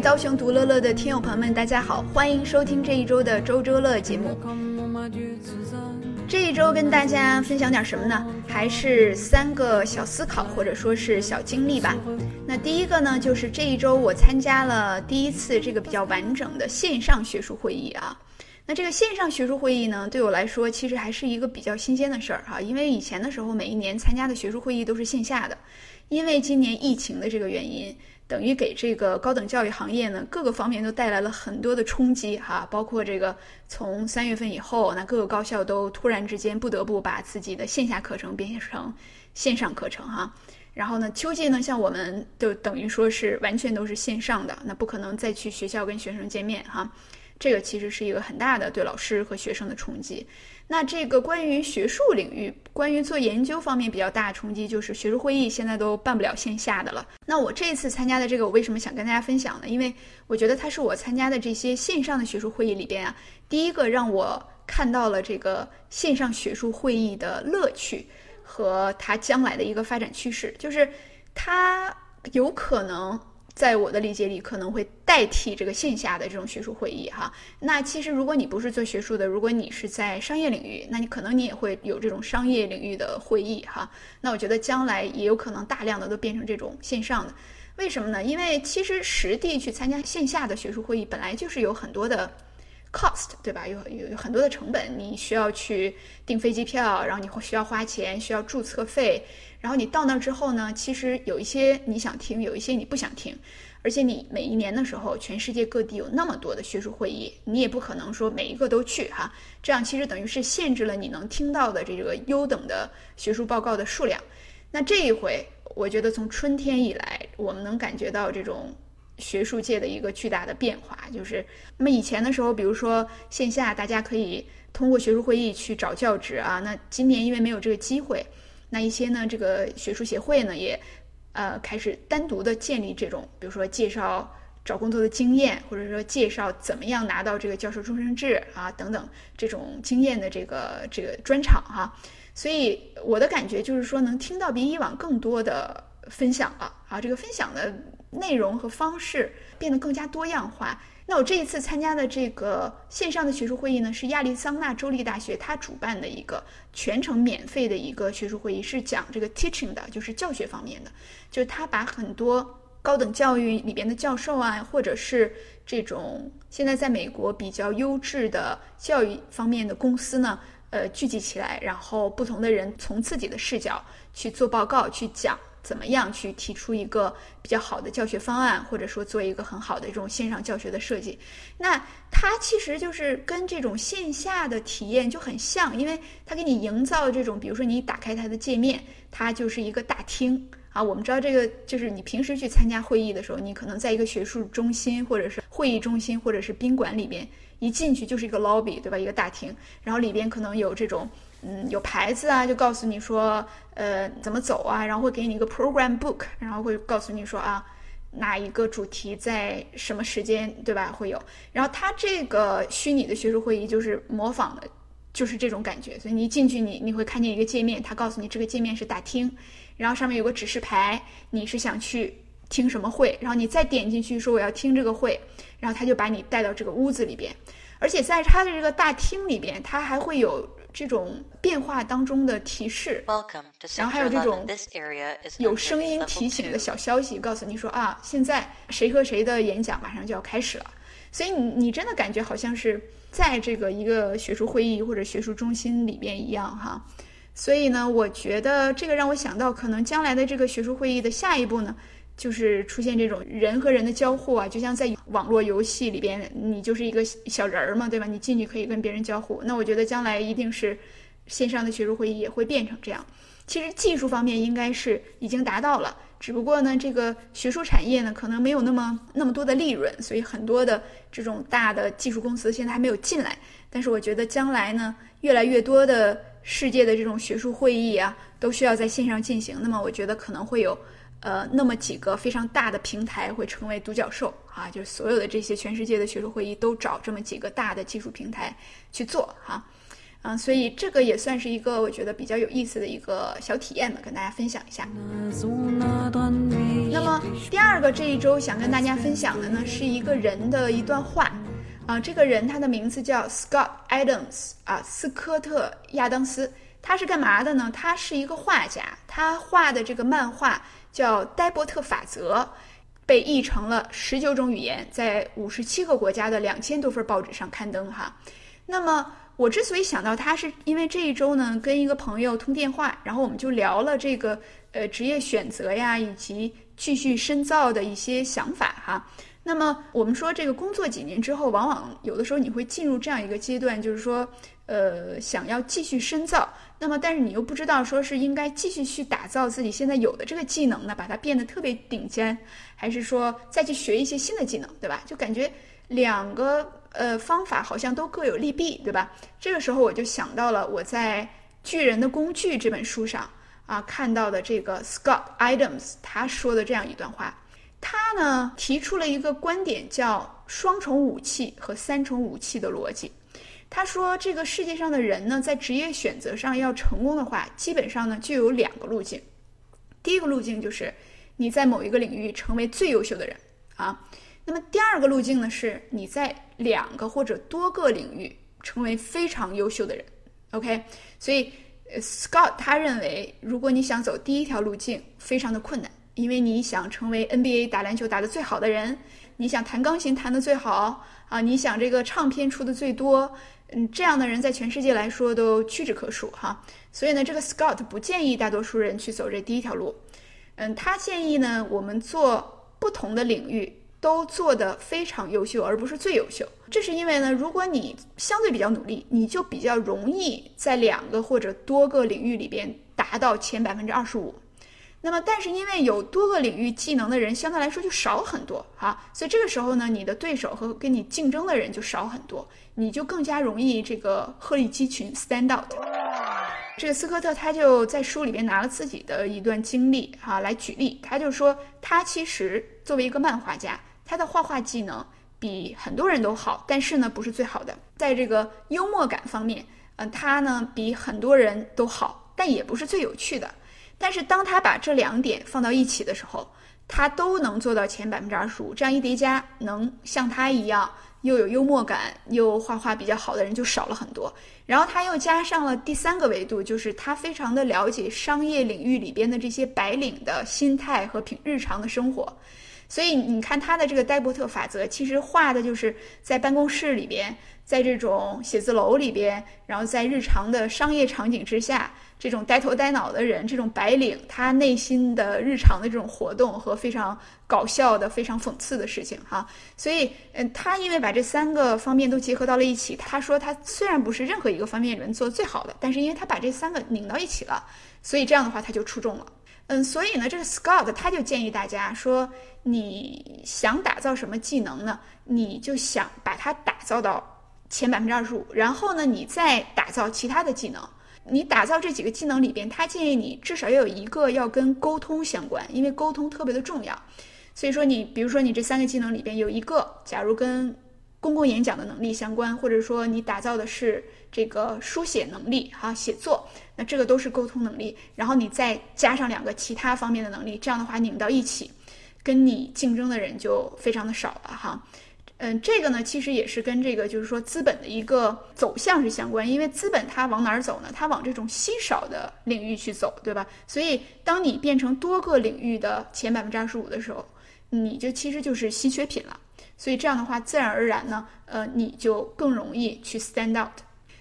刀熊独乐乐的听友朋友们，大家好，欢迎收听这一周的周周乐节目。这一周跟大家分享点什么呢？还是三个小思考或者说是小经历吧。那第一个呢，就是这一周我参加了第一次这个比较完整的线上学术会议啊。那这个线上学术会议呢，对我来说其实还是一个比较新鲜的事儿哈，因为以前的时候每一年参加的学术会议都是线下的，因为今年疫情的这个原因。等于给这个高等教育行业呢，各个方面都带来了很多的冲击哈，包括这个从三月份以后，那各个高校都突然之间不得不把自己的线下课程变成线上课程哈。然后呢，秋季呢，像我们就等于说是完全都是线上的，那不可能再去学校跟学生见面哈。这个其实是一个很大的对老师和学生的冲击。那这个关于学术领域、关于做研究方面比较大的冲击，就是学术会议现在都办不了线下的了。那我这次参加的这个，我为什么想跟大家分享呢？因为我觉得它是我参加的这些线上的学术会议里边啊，第一个让我看到了这个线上学术会议的乐趣和它将来的一个发展趋势，就是它有可能。在我的理解里，可能会代替这个线下的这种学术会议哈。那其实如果你不是做学术的，如果你是在商业领域，那你可能你也会有这种商业领域的会议哈。那我觉得将来也有可能大量的都变成这种线上的。为什么呢？因为其实实地去参加线下的学术会议本来就是有很多的 cost，对吧？有有很多的成本，你需要去订飞机票，然后你会需要花钱，需要注册费。然后你到那儿之后呢，其实有一些你想听，有一些你不想听，而且你每一年的时候，全世界各地有那么多的学术会议，你也不可能说每一个都去哈，这样其实等于是限制了你能听到的这个优等的学术报告的数量。那这一回，我觉得从春天以来，我们能感觉到这种学术界的一个巨大的变化，就是那么以前的时候，比如说线下大家可以通过学术会议去找教职啊，那今年因为没有这个机会。那一些呢，这个学术协会呢，也，呃，开始单独的建立这种，比如说介绍找工作的经验，或者说介绍怎么样拿到这个教授终身制啊等等这种经验的这个这个专场哈。所以我的感觉就是说，能听到比以往更多的分享了啊，这个分享的内容和方式变得更加多样化。那我这一次参加的这个线上的学术会议呢，是亚利桑那州立大学它主办的一个全程免费的一个学术会议，是讲这个 teaching 的，就是教学方面的。就是他把很多高等教育里边的教授啊，或者是这种现在在美国比较优质的教育方面的公司呢，呃，聚集起来，然后不同的人从自己的视角去做报告，去讲。怎么样去提出一个比较好的教学方案，或者说做一个很好的这种线上教学的设计？那它其实就是跟这种线下的体验就很像，因为它给你营造这种，比如说你打开它的界面，它就是一个大厅啊。我们知道这个就是你平时去参加会议的时候，你可能在一个学术中心，或者是会议中心，或者是宾馆里边，一进去就是一个 lobby，对吧？一个大厅，然后里边可能有这种。嗯，有牌子啊，就告诉你说，呃，怎么走啊，然后会给你一个 program book，然后会告诉你说啊，哪一个主题在什么时间，对吧？会有。然后它这个虚拟的学术会议就是模仿的，就是这种感觉。所以你一进去，你你会看见一个界面，它告诉你这个界面是大厅，然后上面有个指示牌，你是想去听什么会，然后你再点进去说我要听这个会，然后他就把你带到这个屋子里边，而且在它的这个大厅里边，它还会有。这种变化当中的提示，然后还有这种有声音提醒的小消息，告诉你说啊，现在谁和谁的演讲马上就要开始了。所以你你真的感觉好像是在这个一个学术会议或者学术中心里边一样哈。所以呢，我觉得这个让我想到，可能将来的这个学术会议的下一步呢。就是出现这种人和人的交互啊，就像在网络游戏里边，你就是一个小人儿嘛，对吧？你进去可以跟别人交互。那我觉得将来一定是线上的学术会议也会变成这样。其实技术方面应该是已经达到了，只不过呢，这个学术产业呢可能没有那么那么多的利润，所以很多的这种大的技术公司现在还没有进来。但是我觉得将来呢，越来越多的世界的这种学术会议啊，都需要在线上进行。那么我觉得可能会有。呃，那么几个非常大的平台会成为独角兽啊，就是所有的这些全世界的学术会议都找这么几个大的技术平台去做哈，嗯，所以这个也算是一个我觉得比较有意思的一个小体验吧，跟大家分享一下。那么第二个这一周想跟大家分享的呢，是一个人的一段话，啊，这个人他的名字叫 Scott Adams，啊，斯科特亚当斯，他是干嘛的呢？他是一个画家，他画的这个漫画叫《戴伯特法则》，被译成了十九种语言，在五十七个国家的两千多份报纸上刊登哈。那么我之所以想到他，是因为这一周呢，跟一个朋友通电话，然后我们就聊了这个呃职业选择呀，以及继续深造的一些想法哈。那么我们说这个工作几年之后，往往有的时候你会进入这样一个阶段，就是说呃想要继续深造，那么但是你又不知道说是应该继续去打造自己现在有的这个技能呢，把它变得特别顶尖，还是说再去学一些新的技能，对吧？就感觉两个。呃，方法好像都各有利弊，对吧？这个时候我就想到了我在《巨人的工具》这本书上啊看到的这个 Scott Adams 他说的这样一段话。他呢提出了一个观点，叫双重武器和三重武器的逻辑。他说，这个世界上的人呢，在职业选择上要成功的话，基本上呢就有两个路径。第一个路径就是你在某一个领域成为最优秀的人啊。那么第二个路径呢，是你在两个或者多个领域成为非常优秀的人，OK？所以，Scott 他认为，如果你想走第一条路径，非常的困难，因为你想成为 NBA 打篮球打得最好的人，你想弹钢琴弹得最好啊，你想这个唱片出的最多，嗯，这样的人在全世界来说都屈指可数哈。所以呢，这个 Scott 不建议大多数人去走这第一条路，嗯，他建议呢，我们做不同的领域。都做得非常优秀，而不是最优秀。这是因为呢，如果你相对比较努力，你就比较容易在两个或者多个领域里边达到前百分之二十五。那么，但是因为有多个领域技能的人相对来说就少很多啊，所以这个时候呢，你的对手和跟你竞争的人就少很多，你就更加容易这个鹤立鸡群，stand out。这个斯科特他就在书里边拿了自己的一段经历哈来举例，他就说他其实作为一个漫画家。他的画画技能比很多人都好，但是呢，不是最好的。在这个幽默感方面，嗯，他呢比很多人都好，但也不是最有趣的。但是当他把这两点放到一起的时候，他都能做到前百分之二十五。这样一叠加，能像他一样又有幽默感又画画比较好的人就少了很多。然后他又加上了第三个维度，就是他非常的了解商业领域里边的这些白领的心态和平日常的生活。所以你看他的这个戴伯特法则，其实画的就是在办公室里边，在这种写字楼里边，然后在日常的商业场景之下，这种呆头呆脑的人，这种白领，他内心的日常的这种活动和非常搞笑的、非常讽刺的事情哈。所以，嗯，他因为把这三个方面都结合到了一起，他说他虽然不是任何一个方面里面做最好的，但是因为他把这三个拧到一起了，所以这样的话他就出众了。嗯，所以呢，这个 Scott 他就建议大家说，你想打造什么技能呢？你就想把它打造到前百分之二十五，然后呢，你再打造其他的技能。你打造这几个技能里边，他建议你至少要有一个要跟沟通相关，因为沟通特别的重要。所以说，你比如说你这三个技能里边有一个，假如跟公共演讲的能力相关，或者说你打造的是这个书写能力，哈，写作，那这个都是沟通能力。然后你再加上两个其他方面的能力，这样的话拧到一起，跟你竞争的人就非常的少了，哈。嗯，这个呢，其实也是跟这个就是说资本的一个走向是相关，因为资本它往哪儿走呢？它往这种稀少的领域去走，对吧？所以当你变成多个领域的前百分之二十五的时候，你就其实就是稀缺品了。所以这样的话，自然而然呢，呃，你就更容易去 stand out。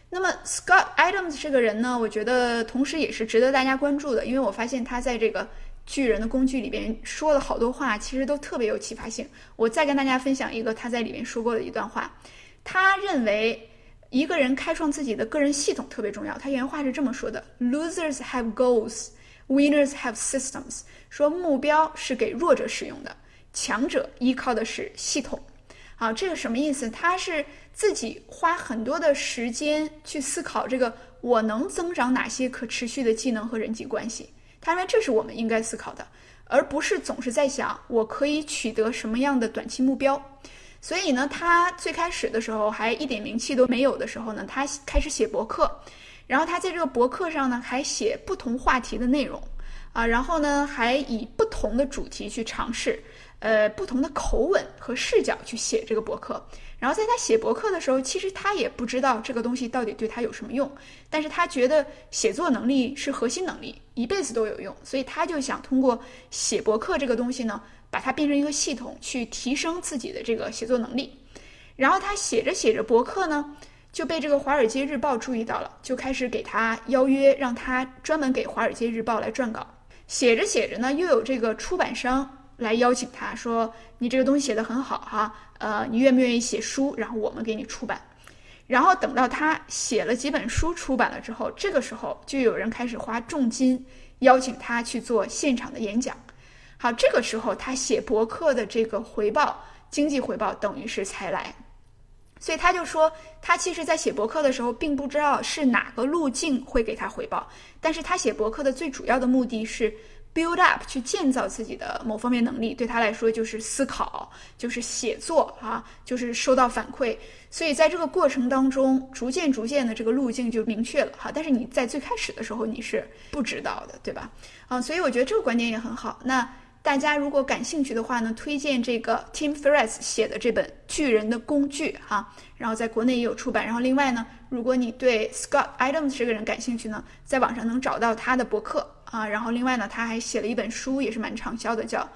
那么 Scott Adams 这个人呢，我觉得同时也是值得大家关注的，因为我发现他在这个巨人的工具里边说了好多话，其实都特别有启发性。我再跟大家分享一个他在里面说过的一段话。他认为一个人开创自己的个人系统特别重要。他原话是这么说的：“Losers have goals, winners have systems。”说目标是给弱者使用的。强者依靠的是系统，啊，这个什么意思？他是自己花很多的时间去思考这个我能增长哪些可持续的技能和人际关系。他认为这是我们应该思考的，而不是总是在想我可以取得什么样的短期目标。所以呢，他最开始的时候还一点名气都没有的时候呢，他开始写博客，然后他在这个博客上呢还写不同话题的内容。啊，然后呢还以不同的主题去尝试，呃，不同的口吻和视角去写这个博客。然后在他写博客的时候，其实他也不知道这个东西到底对他有什么用，但是他觉得写作能力是核心能力，一辈子都有用，所以他就想通过写博客这个东西呢，把它变成一个系统，去提升自己的这个写作能力。然后他写着写着博客呢，就被这个《华尔街日报》注意到了，就开始给他邀约，让他专门给《华尔街日报》来撰稿。写着写着呢，又有这个出版商。来邀请他说：“你这个东西写得很好哈，呃，你愿不愿意写书？然后我们给你出版。然后等到他写了几本书出版了之后，这个时候就有人开始花重金邀请他去做现场的演讲。好，这个时候他写博客的这个回报，经济回报等于是才来。所以他就说，他其实在写博客的时候，并不知道是哪个路径会给他回报，但是他写博客的最主要的目的是。” Build up 去建造自己的某方面能力，对他来说就是思考，就是写作啊，就是收到反馈。所以在这个过程当中，逐渐逐渐的这个路径就明确了哈。但是你在最开始的时候你是不知道的，对吧？啊，所以我觉得这个观点也很好。那大家如果感兴趣的话呢，推荐这个 Tim Ferriss 写的这本《巨人的工具》哈，然后在国内也有出版。然后另外呢，如果你对 Scott Adams 这个人感兴趣呢，在网上能找到他的博客。啊，然后另外呢，他还写了一本书，也是蛮畅销的，叫《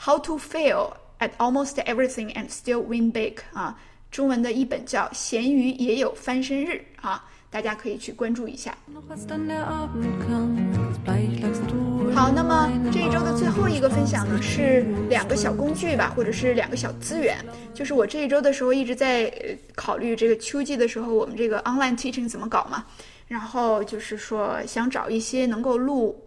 How to Fail at Almost Everything and Still Win Big》啊，中文的一本叫《咸鱼也有翻身日》啊，大家可以去关注一下。好，那么这一周的最后一个分享呢，是两个小工具吧，或者是两个小资源，就是我这一周的时候一直在考虑这个秋季的时候，我们这个 online teaching 怎么搞嘛，然后就是说想找一些能够录。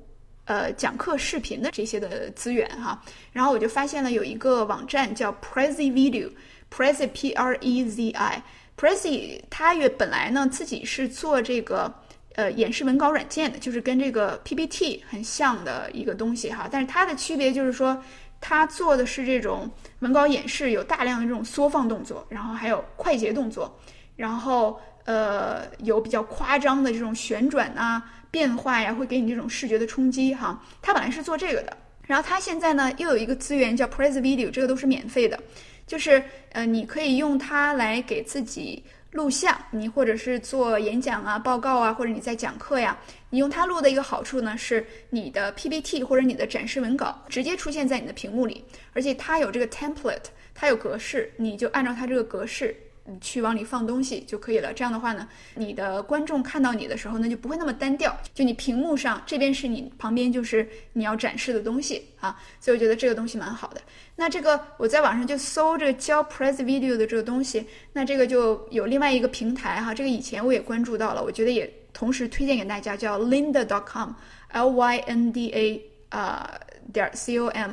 呃，讲课视频的这些的资源哈，然后我就发现了有一个网站叫 Prezi Video，Prezi P R E Z I，Prezi 它也本来呢自己是做这个呃演示文稿软件的，就是跟这个 PPT 很像的一个东西哈，但是它的区别就是说，它做的是这种文稿演示，有大量的这种缩放动作，然后还有快捷动作，然后呃有比较夸张的这种旋转啊。变化呀，会给你这种视觉的冲击哈。它本来是做这个的，然后它现在呢又有一个资源叫 Press Video，这个都是免费的，就是呃你可以用它来给自己录像，你或者是做演讲啊、报告啊，或者你在讲课呀，你用它录的一个好处呢是你的 PPT 或者你的展示文稿直接出现在你的屏幕里，而且它有这个 template，它有格式，你就按照它这个格式。去往里放东西就可以了。这样的话呢，你的观众看到你的时候呢，就不会那么单调。就你屏幕上这边是你，旁边就是你要展示的东西啊。所以我觉得这个东西蛮好的。那这个我在网上就搜这个教 Press Video 的这个东西，那这个就有另外一个平台哈。这个以前我也关注到了，我觉得也同时推荐给大家，叫 Lynda.com，L Y N D A 啊点 C O M。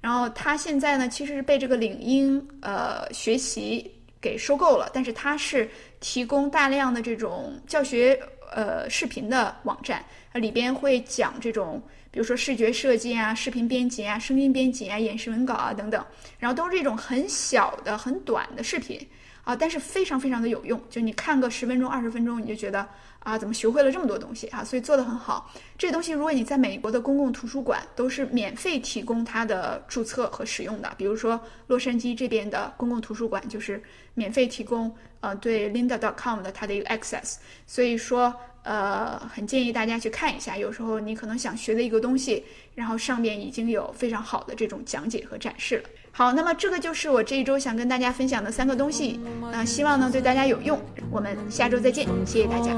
然后它现在呢，其实是被这个领英呃学习。给收购了，但是它是提供大量的这种教学呃视频的网站，里边会讲这种，比如说视觉设计啊、视频编辑啊、声音编辑啊、演示文稿啊等等，然后都是这种很小的、很短的视频啊，但是非常非常的有用，就你看个十分钟、二十分钟，你就觉得。啊，怎么学会了这么多东西啊？所以做的很好。这东西如果你在美国的公共图书馆都是免费提供它的注册和使用的，比如说洛杉矶这边的公共图书馆就是免费提供呃对 Linda.com 的它的一个 access。所以说呃很建议大家去看一下。有时候你可能想学的一个东西，然后上面已经有非常好的这种讲解和展示了。好，那么这个就是我这一周想跟大家分享的三个东西，那希望呢对大家有用。我们下周再见，谢谢大家。